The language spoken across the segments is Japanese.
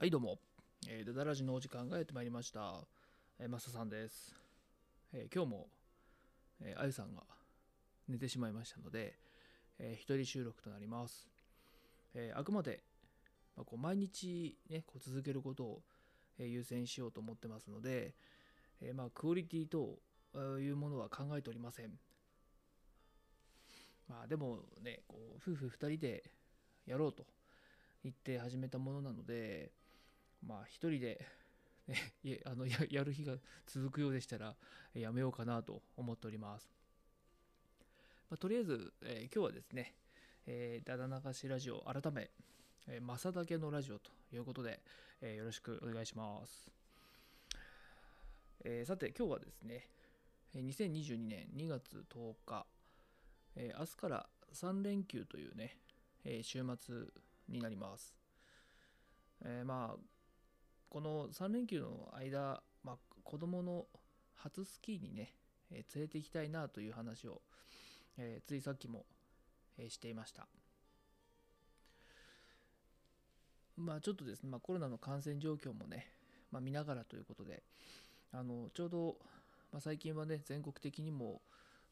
はいどうも、えー、ダダラジのお時間がやってまいりました、えー、マサさんです、えー今日も、えーあゆさんが寝てしまいましたので、えー一人収録となります、えーあくまで、まあ、こう毎日ねこう続けることを、えー優先しようと思ってますので、えーまあクオリティというものは考えておりません。まあでもねこう夫婦2人でやろうと言って始めたものなのでまあ一人で、ね、いあのや やる日が続くようでしたらやめようかなと思っております、まあ、とりあえず、えー今日はですね、えー、だだ流しラジオ改め、えー、正だけのラジオということで、えーよろしくお願いします、えーさて今日はですね2022年2月10日、えー明日から3連休というね、えー週末になります。えーまあこの3連休の間、まあ、子供の初スキーにね、えー連れて行きたいなという話を、えーついさっきも、えーしていました。まあちょっとですね、まあ、コロナの感染状況もね、まあ、見ながらということであのちょうど、まあ、最近はね全国的にも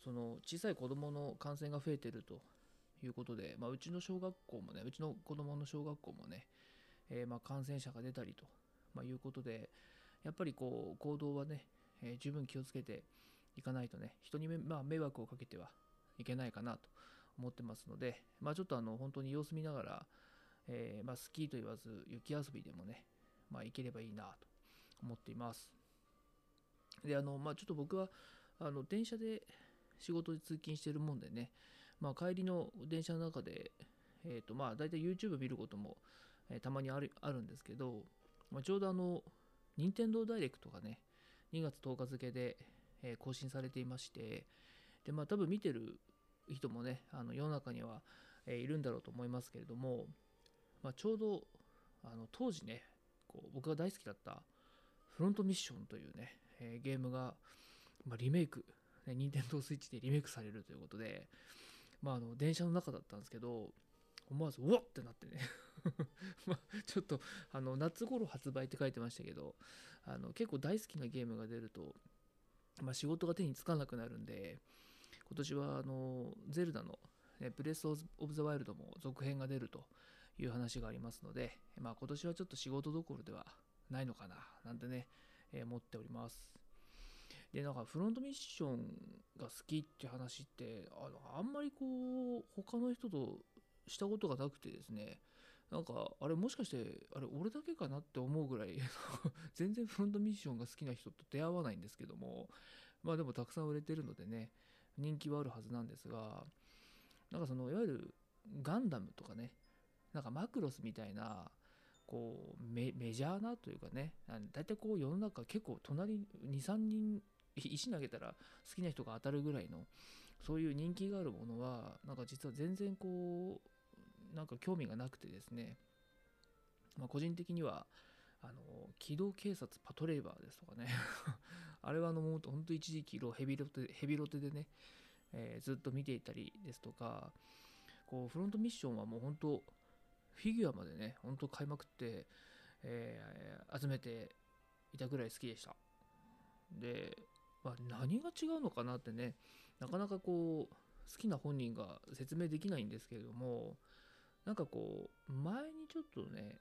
その小さい子供の感染が増えているということで、まあ、うちの小学校もねうちの子供の小学校もね、えーまあ感染者が出たりと、まあ、いうことでやっぱりこう行動はね、えー十分気をつけていかないとね人に、まあ、迷惑をかけてはいけないかなと思ってますので、まあ、ちょっとあの本当に様子見ながら、えーまあ、スキーと言わず雪遊びでもね、まあ、行ければいいなと思っています。であのまあちょっと僕はあの電車で仕事で通勤してるもんでね、まあ、帰りの電車の中で、えーとまあ、大体 YouTube 見ることも、えーたまにあるあるんですけど、まあ、ちょうどあの任天堂ダイレクトがね2月10日付で、えー更新されていましてでまあ多分見てる人もねあの世の中には、えーいるんだろうと思いますけれども、まあ、ちょうどあの当時ねこう僕が大好きだったフロントミッションというね、えーゲームが、まあ、リメイク、ね、任天堂スイッチでリメイクされるということで、まあ、あの電車の中だったんですけど思わずうわっってなってね。まあちょっとあの夏頃発売って書いてましたけどあの結構大好きなゲームが出ると、まあ、仕事が手につかなくなるんで今年はあのゼルダの、ね、ブレス・オブ・ザ・ワイルドも続編が出るという話がありますので、まあ、今年はちょっと仕事どころではないのかななんてね、えー思っております。でなんかフロントミッションが好きって話ってあのあんまりこう他の人としたことがなくてですねなんかあれもしかしてあれ俺だけかなって思うぐらい 全然フロントミッションが好きな人と出会わないんですけどもまあでもたくさん売れてるのでね人気はあるはずなんですがなんかそのいわゆるガンダムとかねなんかマクロスみたいなこうメジャーなというかね大体こう世の中結構隣23人石投げたら好きな人が当たるぐらいのそういう人気があるものはなんか実は全然こうなんか興味がなくてですね、まあ、個人的にはあの機動警察パトレーバーですとかね。あれはあのもう本当一時期ヘビロテヘビロテでね、えーずっと見ていたりですとかこうフロントミッションはもう本当フィギュアまでね本当買いまくって、えー集めていたぐらい好きでした。で、まあ、何が違うのかなってねなかなかこう好きな本人が説明できないんですけれどもなんかこう前にちょっとね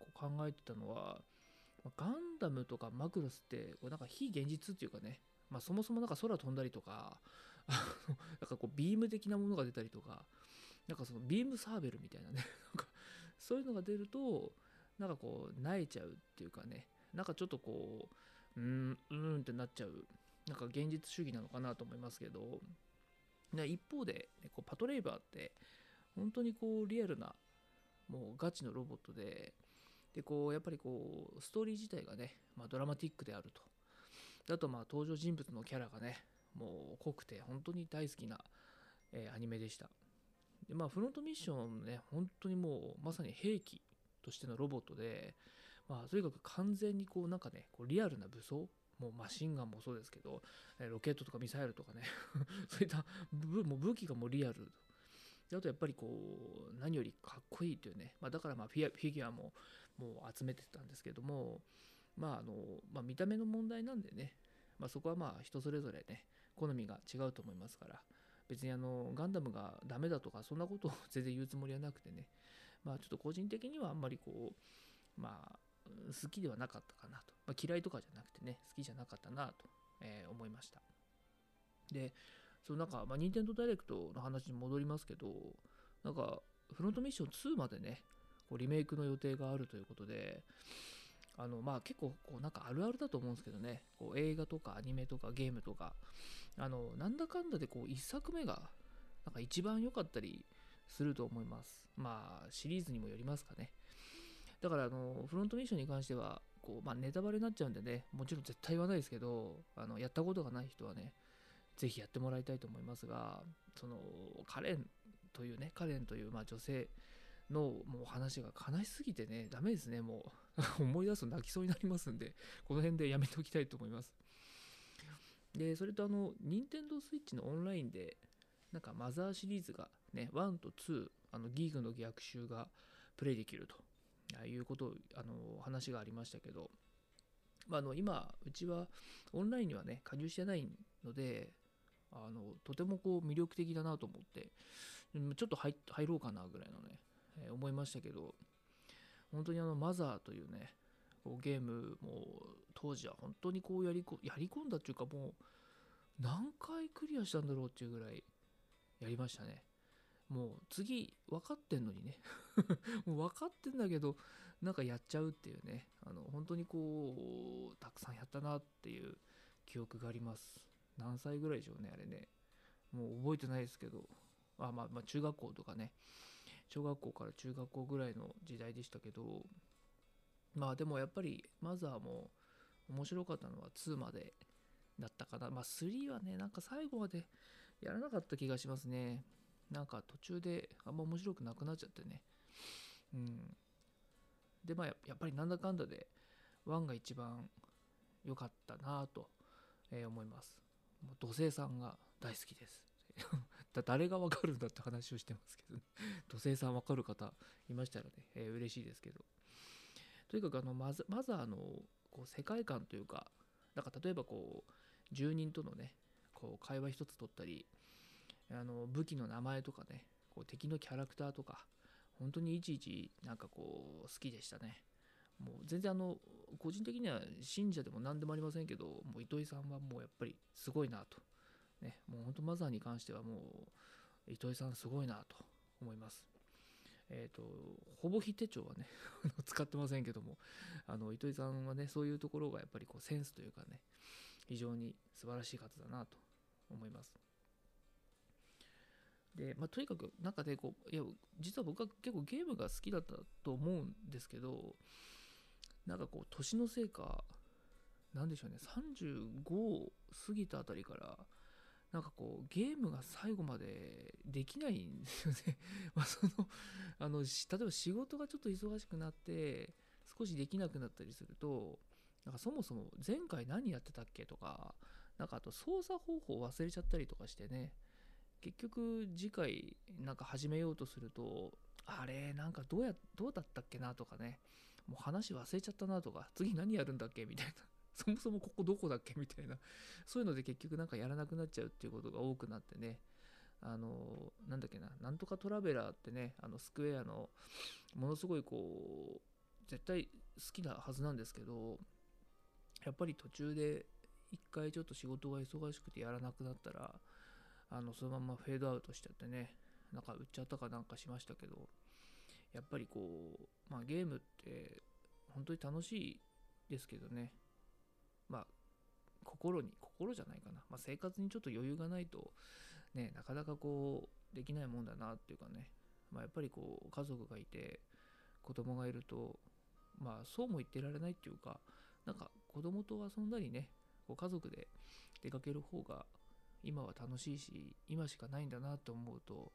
こう考えてたのはガンダムとかマクロスってなんか非現実っていうかね、まあ、そもそもなんか空飛んだりとか なんかこうビーム的なものが出たりとかなんかそのビームサーベルみたいなね なんかそういうのが出るとなんかこう萎えちゃうっていうかねなんかちょっとこううーんうんってなっちゃうなんか現実主義なのかなと思いますけどね一方で、ねこうパトレイバーって本当にこうリアルなもうガチのロボットででこうやっぱりこうストーリー自体がね、まあ、ドラマティックであると。あとまあ登場人物のキャラがねもう濃くて本当に大好きな、えーアニメでした。でまあフロントミッションね本当にもうまさに兵器としてのロボットでまあとにかく完全にこうなんかねこうリアルな武装もうマシンガンもそうですけどえロケットとかミサイルとかね そういったも武器がもうリアルであとやっぱりこう何よりかっこいいというね、まあ、だからまあフィフィギュアももう集めてたんですけどもまああの、まあ、見た目の問題なんでね、まあ、そこはまあ人それぞれね好みが違うと思いますから別にあのガンダムがダメだとかそんなことを 全然言うつもりはなくてねまあちょっと個人的にはあんまりこうまあ好きではなかったかなと、まあ、嫌いとかじゃなくてね好きじゃなかったなと、えー、思いました。でそのなんか、まあ、任天堂ダイレクトの話に戻りますけどなんかフロントミッション2までねこうリメイクの予定があるということであのまあ結構こうなんかあるあるだと思うんですけどねこう映画とかアニメとかゲームとかあのなんだかんだでこう1作目がなんか一番良かったりすると思います。まあシリーズにもよりますかね。だからあのフロントミッションに関してはこう、まあ、ネタバレになっちゃうんでねもちろん絶対言わないですけどあのやったことがない人はねぜひやってもらいたいと思いますがそのカレンというねカレンというまあ女性のもう話が悲しすぎてねダメですねもう。思い出すと泣きそうになりますんでこの辺でやめておきたいと思います。でそれとあの任天堂 switch のオンラインでなんかマザーシリーズがね1と2あのギーグの逆襲がプレイできるということあの話がありましたけど、まあ、あの今うちはオンラインにはね加入してないのであのとてもこう魅力的だなと思って。ちょっと入ろうかなぐらいのね、えー、思いましたけど本当にあのマザーというねこうゲームも当時は本当にこうやりこやり込んだっていうかもう何回クリアしたんだろうっていうぐらいやりましたね。もう次分かってんのにね。もう分かってんだけどなんかやっちゃうっていうね。あの本当にこうたくさんやったなっていう記憶があります。何歳ぐらいでしょうねあれね。もう覚えてないですけど。あまあまあ中学校とかね。小学校から中学校ぐらいの時代でしたけど。まあでもやっぱりマザーも面白かったのは2までだったかな。まあ3はねなんか最後までやらなかった気がしますね。なんか途中であんま面白くなくなっちゃってね。うん。でまあやっぱりなんだかんだで1が一番良かったなぁと、えー、思います。土星さんが大好きです。誰がわかるんだって話をしてますけど、ね、土星さんわかる方いましたらね、えー、嬉しいですけど。とにかくあのマザマザーのこう世界観というかなんか例えばこう住人とのねこう会話一つ取ったりあの武器の名前とかねこう敵のキャラクターとか本当にいちいちなんかこう好きでしたね。もう全然あの個人的には信者でも何でもありませんけどもう糸井さんはもうやっぱりすごいなと。ねもう本当マザーに関してはもう糸井さんすごいなと思います。えっ、ー、とほぼ非手帳はね 使ってませんけどもあの糸井さんはねそういうところがやっぱりこうセンスというかね非常に素晴らしい方だなと思います。で、まあ、とにかく中でこういや実は僕は結構ゲームが好きだったと思うんですけどなんかこう年のせいかなんでしょうね35を過ぎたあたりからなんかこうゲームが最後までできないんですよね。まあそのあの例えば仕事がちょっと忙しくなって少しできなくなったりするとなんかそもそも前回何やってたっけとかなんかあと操作方法忘れちゃったりとかしてね結局次回なんか始めようとするとあれなんかどうやどうだったっけなとかね。もう話忘れちゃったなとか次何やるんだっけみたいな。そもそもここどこだっけみたいな。そういうので結局なんかやらなくなっちゃうっていうことが多くなってね。あのなんだっけな。なんとかトラベラーってねあのスクエアのものすごいこう絶対好きなはずなんですけどやっぱり途中で一回ちょっと仕事が忙しくてやらなくなったらあのそのままフェードアウトしちゃってねなんか売っちゃったかなんかしましたけどやっぱりこう、まあ、ゲームって本当に楽しいですけどね。まあ心に心じゃないかな、まあ、生活にちょっと余裕がないとねなかなかこうできないもんだなっていうかね、まあ、やっぱりこう家族がいて子供がいるとまあそうも言ってられないっていうかなんか子供と遊んだりねこう家族で出かける方が今は楽しいし今しかないんだなと思うと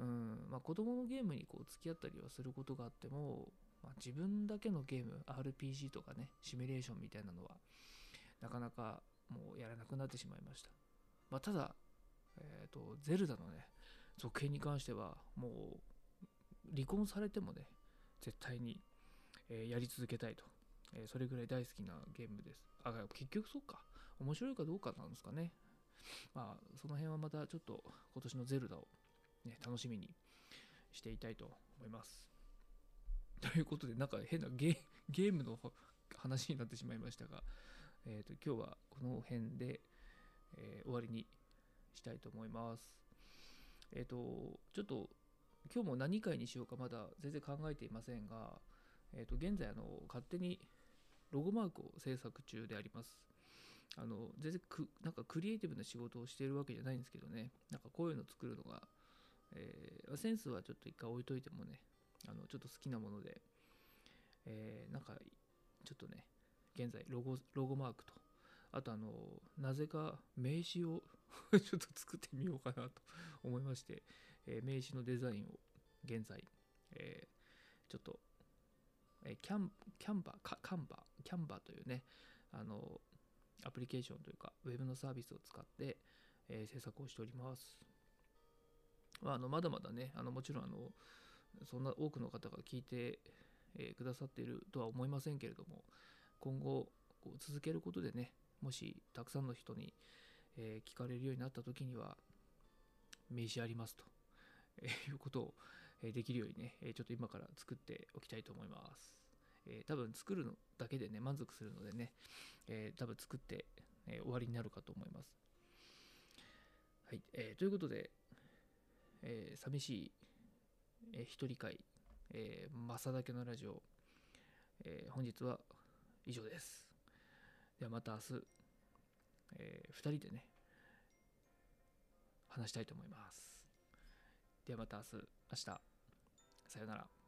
うんまあ子供のゲームにこう付き合ったりはすることがあっても、まあ、自分だけのゲーム RPG とかねシミュレーションみたいなのはなかなかもうやらなくなってしまいました、まあ、ただ、えーと、ゼルダのね続編に関してはもう離婚されてもね絶対に、えーやり続けたいと、えーそれぐらい大好きなゲームです。あ結局そうか。面白いかどうかなんですかね。まあその辺はまたちょっと今年のゼルダを、ね、楽しみにしていたいと思います。ということでなんか変な ゲームの話になってしまいましたが、えー、と今日はこの辺で、えー終わりにしたいと思います。えっ、とちょっと今日も何回にしようかまだ全然考えていませんが、えー、と現在あの勝手にロゴマークを制作中であります。あの全然くなんかクリエイティブな仕事をしているわけじゃないんですけどね。なんかこういうの作るのが、えーセンスはちょっと一回置いといてもねあのちょっと好きなもので、えーなんかちょっとね現在ロゴロゴマークとあとあのなぜか名刺を ちょっと作ってみようかなと思いまして、えー名刺のデザインを現在、えーちょっと、えーキャンキャンバーカカンバーキャンバーというねあのアプリケーションというかウェブのサービスを使って、えー制作をしております、あ、のまだまだねあのもちろんあのそんな多くの方が聞いて、えーくださっているとは思いませんけれども今後こう続けることでねもしたくさんの人に、えー聞かれるようになった時には名刺ありますと、えーいうことを、えーできるようにね、えーちょっと今から作っておきたいと思います、えー多分作るのだけでね満足するのでね、えー多分作って、えー終わりになるかと思います。はい、えーということで、えー寂しい、えー一人会、えー、正だけのラジオ、えー本日は以上です。ではまた明日、え2人でね、話したいと思います。ではまた明日、明日、さよなら。